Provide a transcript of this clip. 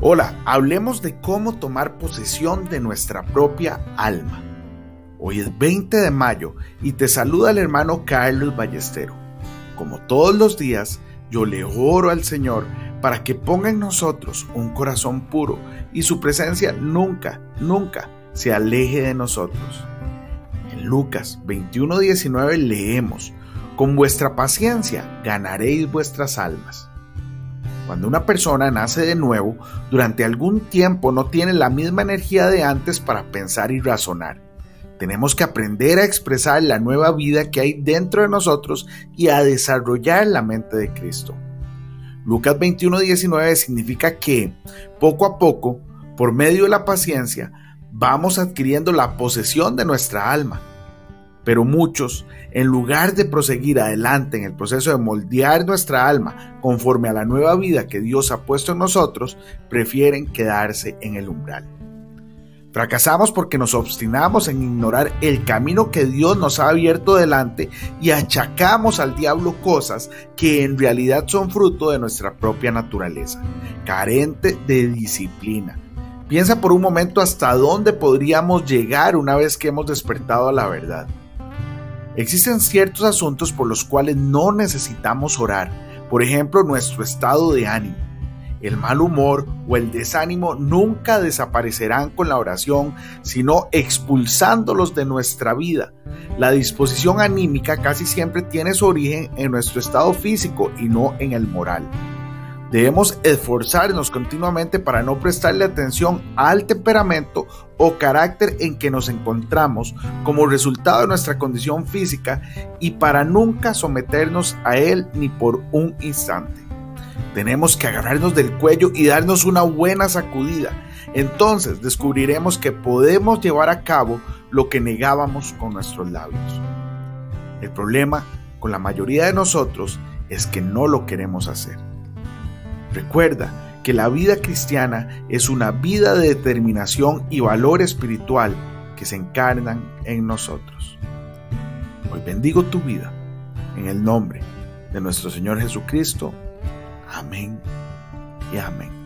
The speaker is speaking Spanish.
Hola, hablemos de cómo tomar posesión de nuestra propia alma. Hoy es 20 de mayo y te saluda el hermano Carlos Ballestero. Como todos los días, yo le oro al Señor para que ponga en nosotros un corazón puro y su presencia nunca, nunca se aleje de nosotros. En Lucas 21:19 leemos, con vuestra paciencia ganaréis vuestras almas. Cuando una persona nace de nuevo, durante algún tiempo no tiene la misma energía de antes para pensar y razonar. Tenemos que aprender a expresar la nueva vida que hay dentro de nosotros y a desarrollar la mente de Cristo. Lucas 21:19 significa que, poco a poco, por medio de la paciencia, vamos adquiriendo la posesión de nuestra alma. Pero muchos, en lugar de proseguir adelante en el proceso de moldear nuestra alma conforme a la nueva vida que Dios ha puesto en nosotros, prefieren quedarse en el umbral. Fracasamos porque nos obstinamos en ignorar el camino que Dios nos ha abierto delante y achacamos al diablo cosas que en realidad son fruto de nuestra propia naturaleza, carente de disciplina. Piensa por un momento hasta dónde podríamos llegar una vez que hemos despertado a la verdad. Existen ciertos asuntos por los cuales no necesitamos orar, por ejemplo nuestro estado de ánimo. El mal humor o el desánimo nunca desaparecerán con la oración, sino expulsándolos de nuestra vida. La disposición anímica casi siempre tiene su origen en nuestro estado físico y no en el moral. Debemos esforzarnos continuamente para no prestarle atención al temperamento o carácter en que nos encontramos como resultado de nuestra condición física y para nunca someternos a él ni por un instante. Tenemos que agarrarnos del cuello y darnos una buena sacudida. Entonces descubriremos que podemos llevar a cabo lo que negábamos con nuestros labios. El problema con la mayoría de nosotros es que no lo queremos hacer. Recuerda que la vida cristiana es una vida de determinación y valor espiritual que se encarnan en nosotros. Hoy bendigo tu vida en el nombre de nuestro Señor Jesucristo. Amén y amén.